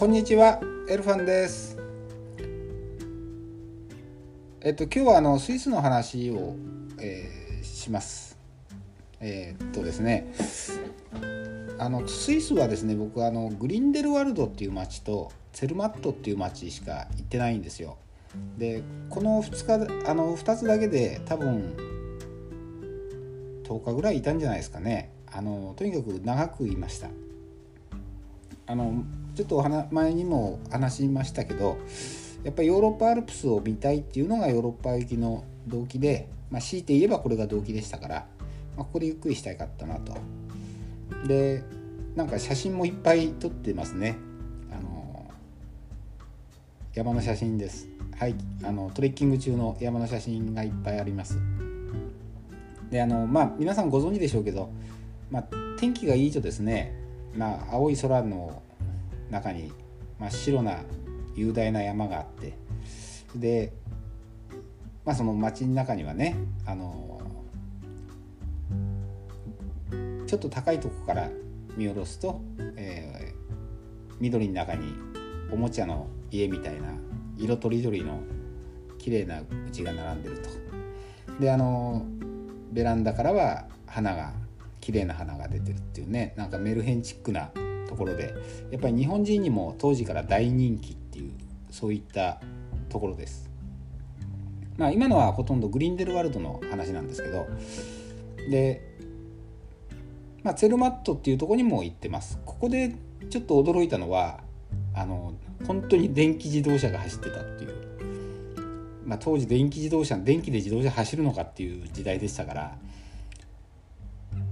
こんにちは、エルファンです。えっと今日はあのスイスの話を、えーします。えーっとですね、あのスイスはですね、僕あのグリンデルワルドっていう町とツェルマットっていう町しか行ってないんですよ。で、この2日あの2つだけで多分10日ぐらいいたんじゃないですかね。あのとにかく長くいました。あのちょっとお話前にも話しましたけどやっぱりヨーロッパアルプスを見たいっていうのがヨーロッパ行きの動機で、まあ、強いて言えばこれが動機でしたから、まあ、ここでゆっくりしたいかったなと。でなんか写真もいっぱい撮ってますね。あの山の写真です。はいあのトレッキング中の山の写真がいっぱいあります。であのまあ皆さんご存知でしょうけど、まあ、天気がいいとですねまあ、青い空の中に真っ白な雄大な山があってで、まあ、その街の中にはねあのちょっと高いとこから見下ろすと、えー緑の中におもちゃの家みたいな色とりどりの綺麗な家が並んでると。であのベランダからは花が綺麗な花が出てるっていうねなんかメルヘンチックなところでやっぱり日本人にも当時から大人気っていうそういったところです。まあ今のはほとんどグリンデルワルドの話なんですけどで、まあ、ツェルマットっていうとこにも行ってます。ここでちょっと驚いたのはあの本当に電気自動車が走ってたっていう。まあ、当時電気自動車電気で自動車走るのかっていう時代でしたから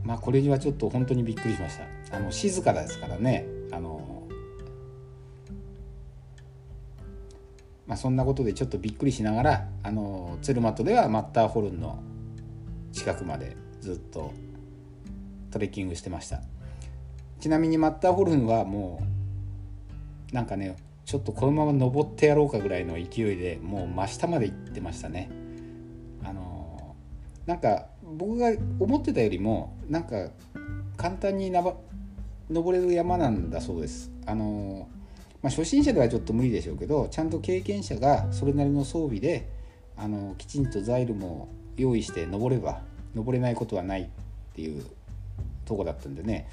まあこれにはちょっと本当にびっくりしました。あの静かですからね。あのまあそんなことでちょっとびっくりしながらあのツルマットではマッターホルンの近くまでずっとトレッキングしてました。ちなみにマッターホルンはもうなんかねちょっとこのまま登ってやろうかぐらいの勢いでもう真下まで行ってましたね。あのなんか僕が思ってたよりもなんか簡単にな登れる山なんだそうですあの、まあ、初心者ではちょっと無理でしょうけどちゃんと経験者がそれなりの装備であのきちんとザイルも用意して登れば登れないことはないっていうとこだったんでね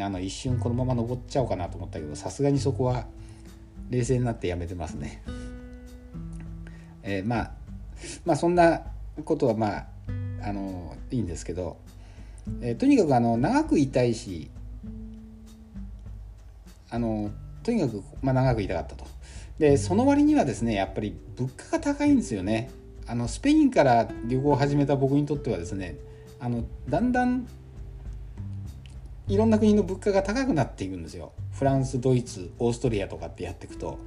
あの一瞬このまま登っちゃおうかなと思ったけどさすがにそこは冷静になってやめてますね。えーまあまあそんなことはまああのいいんですけど、えーとにかくあの長くいたいしあのとにかく、まあ、長くいたかったと。でその割にはですねやっぱり物価が高いんですよね。あのスペインから旅行を始めた僕にとってはですねあのだんだんいろんな国の物価が高くなっていくんですよ。フランスドイツオーストリアとかってやっていくと。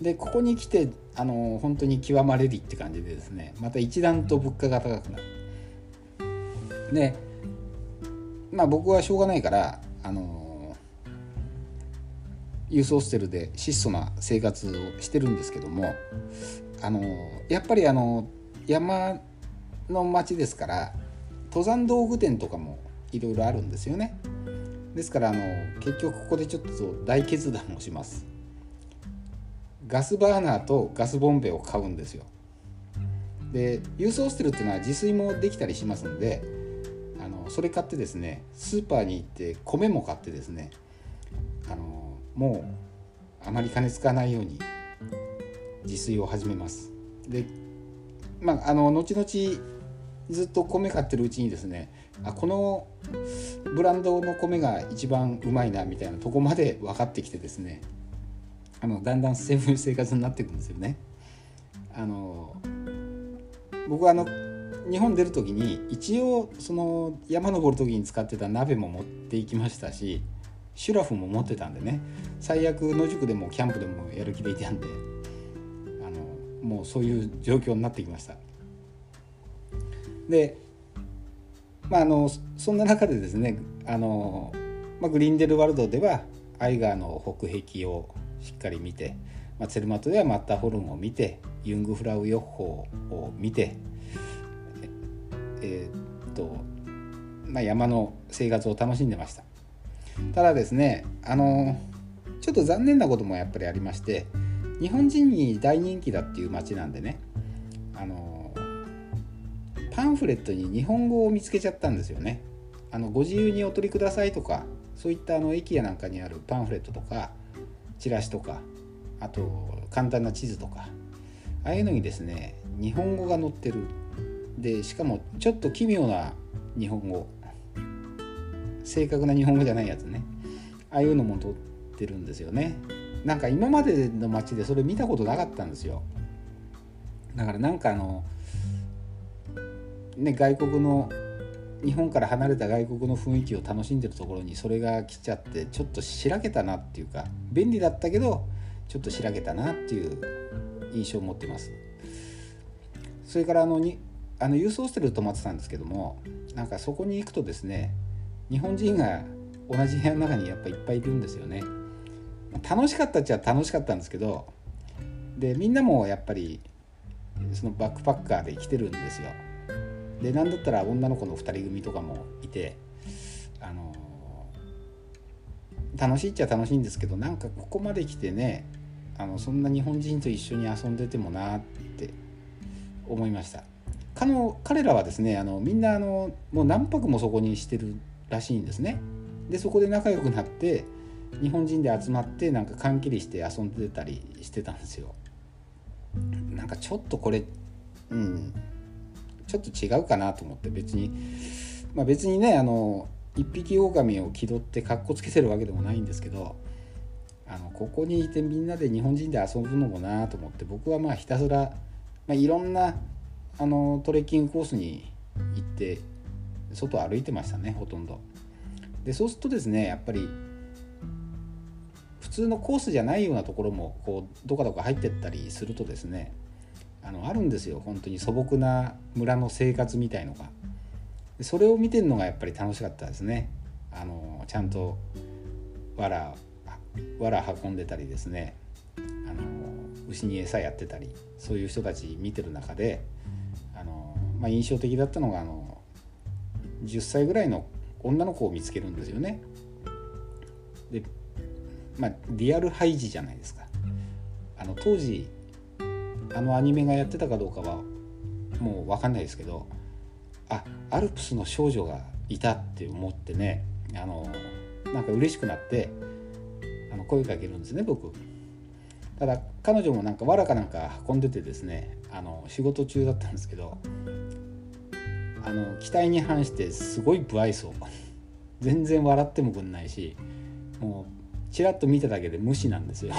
でここに来てあの本当に極まれりって感じでですねまた一段と物価が高くなる。でまあ僕はしょうがないからあのユーステルで質素な生活をしてるんですけどもあのやっぱりあの山の町ですから登山道具店とかもいろいろあるんですよね。ですからあの結局ここでちょっと大決断をします。ガスバーナーとガスボンベを買うんですよ。でユースホステルっていうのは自炊もできたりしますのでそれ買ってですねスーパーに行って米も買ってですねあのもうあまり金使わないように自炊を始めます。でまああの後々ずっと米買ってるうちにですねあこのブランドの米が一番うまいなみたいなとこまで分かってきてですねあのだんだんそういう生活になっていくんですよね。あの僕はあの日本出る時に一応その山登る時に使ってた鍋も持っていきましたしシュラフも持ってたんでね最悪野宿でもキャンプでもやる気でいたんであのもうそういう状況になってきました。でまああのそんな中でですねあの、まあ、グリンデルワルドではアイガーの北壁をしっかり見て、まあ、ツェルマットではマッターホルンを見てユングフラウヨッホを見てえーっと、まあ、山の生活を楽しんでましたただですねあのちょっと残念なこともやっぱりありまして日本人に大人気だっていう街なんでねあのパンフレットに日本語を見つけちゃったんですよね。あのご自由にお取りくださいとかそういったあの駅やなんかにあるパンフレットとかチラシとかあと簡単な地図とかああいうのにですね日本語が載ってるでしかもちょっと奇妙な日本語。正確な日本語じゃないやつね。ああいうのも載ってるんですよね。なんか今までの街でそれ見たことなかったんですよ。だからなんかあのね外国の日本から離れた外国の雰囲気を楽しんでるところにそれが来ちゃってちょっとしらけたなっていうか便利だったけどちょっとしらけたなっていう印象を持ってます。それからあのにあのユースホステル泊まってたんですけどもなんかそこに行くとですね日本人が同じ部屋の中にやっぱいっぱいいるんですよね。楽しかったっちゃ楽しかったんですけどでみんなもやっぱりそのバックパッカーで来てるんですよ。で何だったら女の子の2人組とかもいてあの楽しいっちゃ楽しいんですけどなんかここまで来てねあのそんな日本人と一緒に遊んでてもなって思いました。彼の彼らはですねあのみんなあのもう何泊もそこにしてるらしいんですね。でそこで仲良くなって日本人で集まってなんか缶切りして遊んでたりしてたんですよ。なんかちょっとこれうんちょっと違うかなと思って別に。まあ別にねあの一匹狼を気取ってかっこつけてるわけでもないんですけどあのここにいてみんなで日本人で遊ぶのもなと思って僕はまあひたすら、まあ、いろんなあのトレッキングコースに行って外歩いてましたねほとんど。でそうするとですねやっぱり普通のコースじゃないようなところもこうどかどか入ってったりするとですねあのあるんですよ本当に素朴な村の生活みたいのが。それを見てるのがやっぱり楽しかったですね。あのちゃんとわらわら運んでたりですねあの牛に餌やってたりそういう人たち見てる中で、まあ、印象的だったのがあの10歳ぐらいの女の子を見つけるんですよね。でまあリアルハイジじゃないですか。あの当時あのアニメがやってたかどうかはもう分かんないですけどあアルプスの少女がいたって思ってねあのなんか嬉しくなってあの声かけるんですね僕ただ彼女もなんかわらかなんか運んでてですねあの仕事中だったんですけどあの期待に反してすごい不愛想全然笑ってもくんないしもうちらっと見ただけで無視なんですよ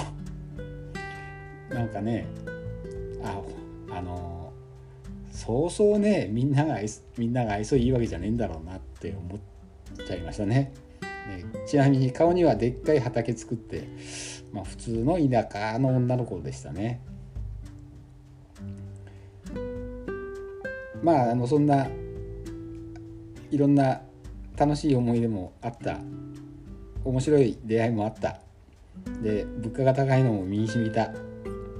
なんかねああのそうそうねみんながみんなが愛想いいわけじゃねえんだろうなって思っちゃいましたね。ねちなみに顔にはでっかい畑作って、まあ、普通の田舎の女の子でしたね。まああのそんないろんな楽しい思い出もあった。面白い出会いもあった。で物価が高いのも身にしみた、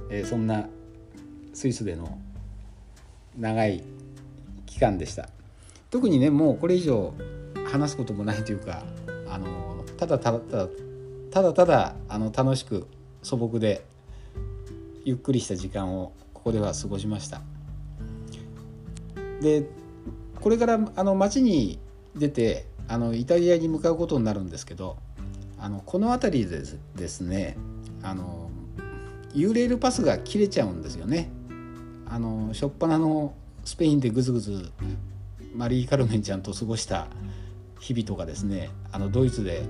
えー、そんなスイスでの長い期間でした。特にねもうこれ以上話すこともないというかあのただただただただただあの楽しく素朴でゆっくりした時間をここでは過ごしました。でこれからあの街に出てあのイタリアに向かうことになるんですけどあのこの辺りでですねあのユーレールパスが切れちゃうんですよね。あの初っ端のスペインでぐずぐずマリー・カルメンちゃんと過ごした日々とかですねあのドイツで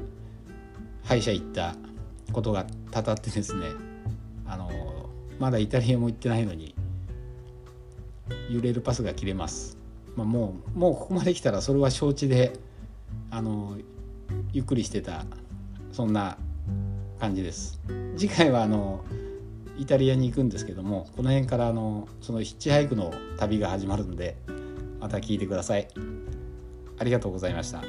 歯医者行ったことがたたってですねあのまだイタリアも行ってないのに揺れるパスが切れます、まあ、もうもうここまで来たらそれは承知であのゆっくりしてたそんな感じです。次回はあのイタリアに行くんですけどもこの辺からあのそのヒッチハイクの旅が始まるのでまた聞いてください。ありがとうございました。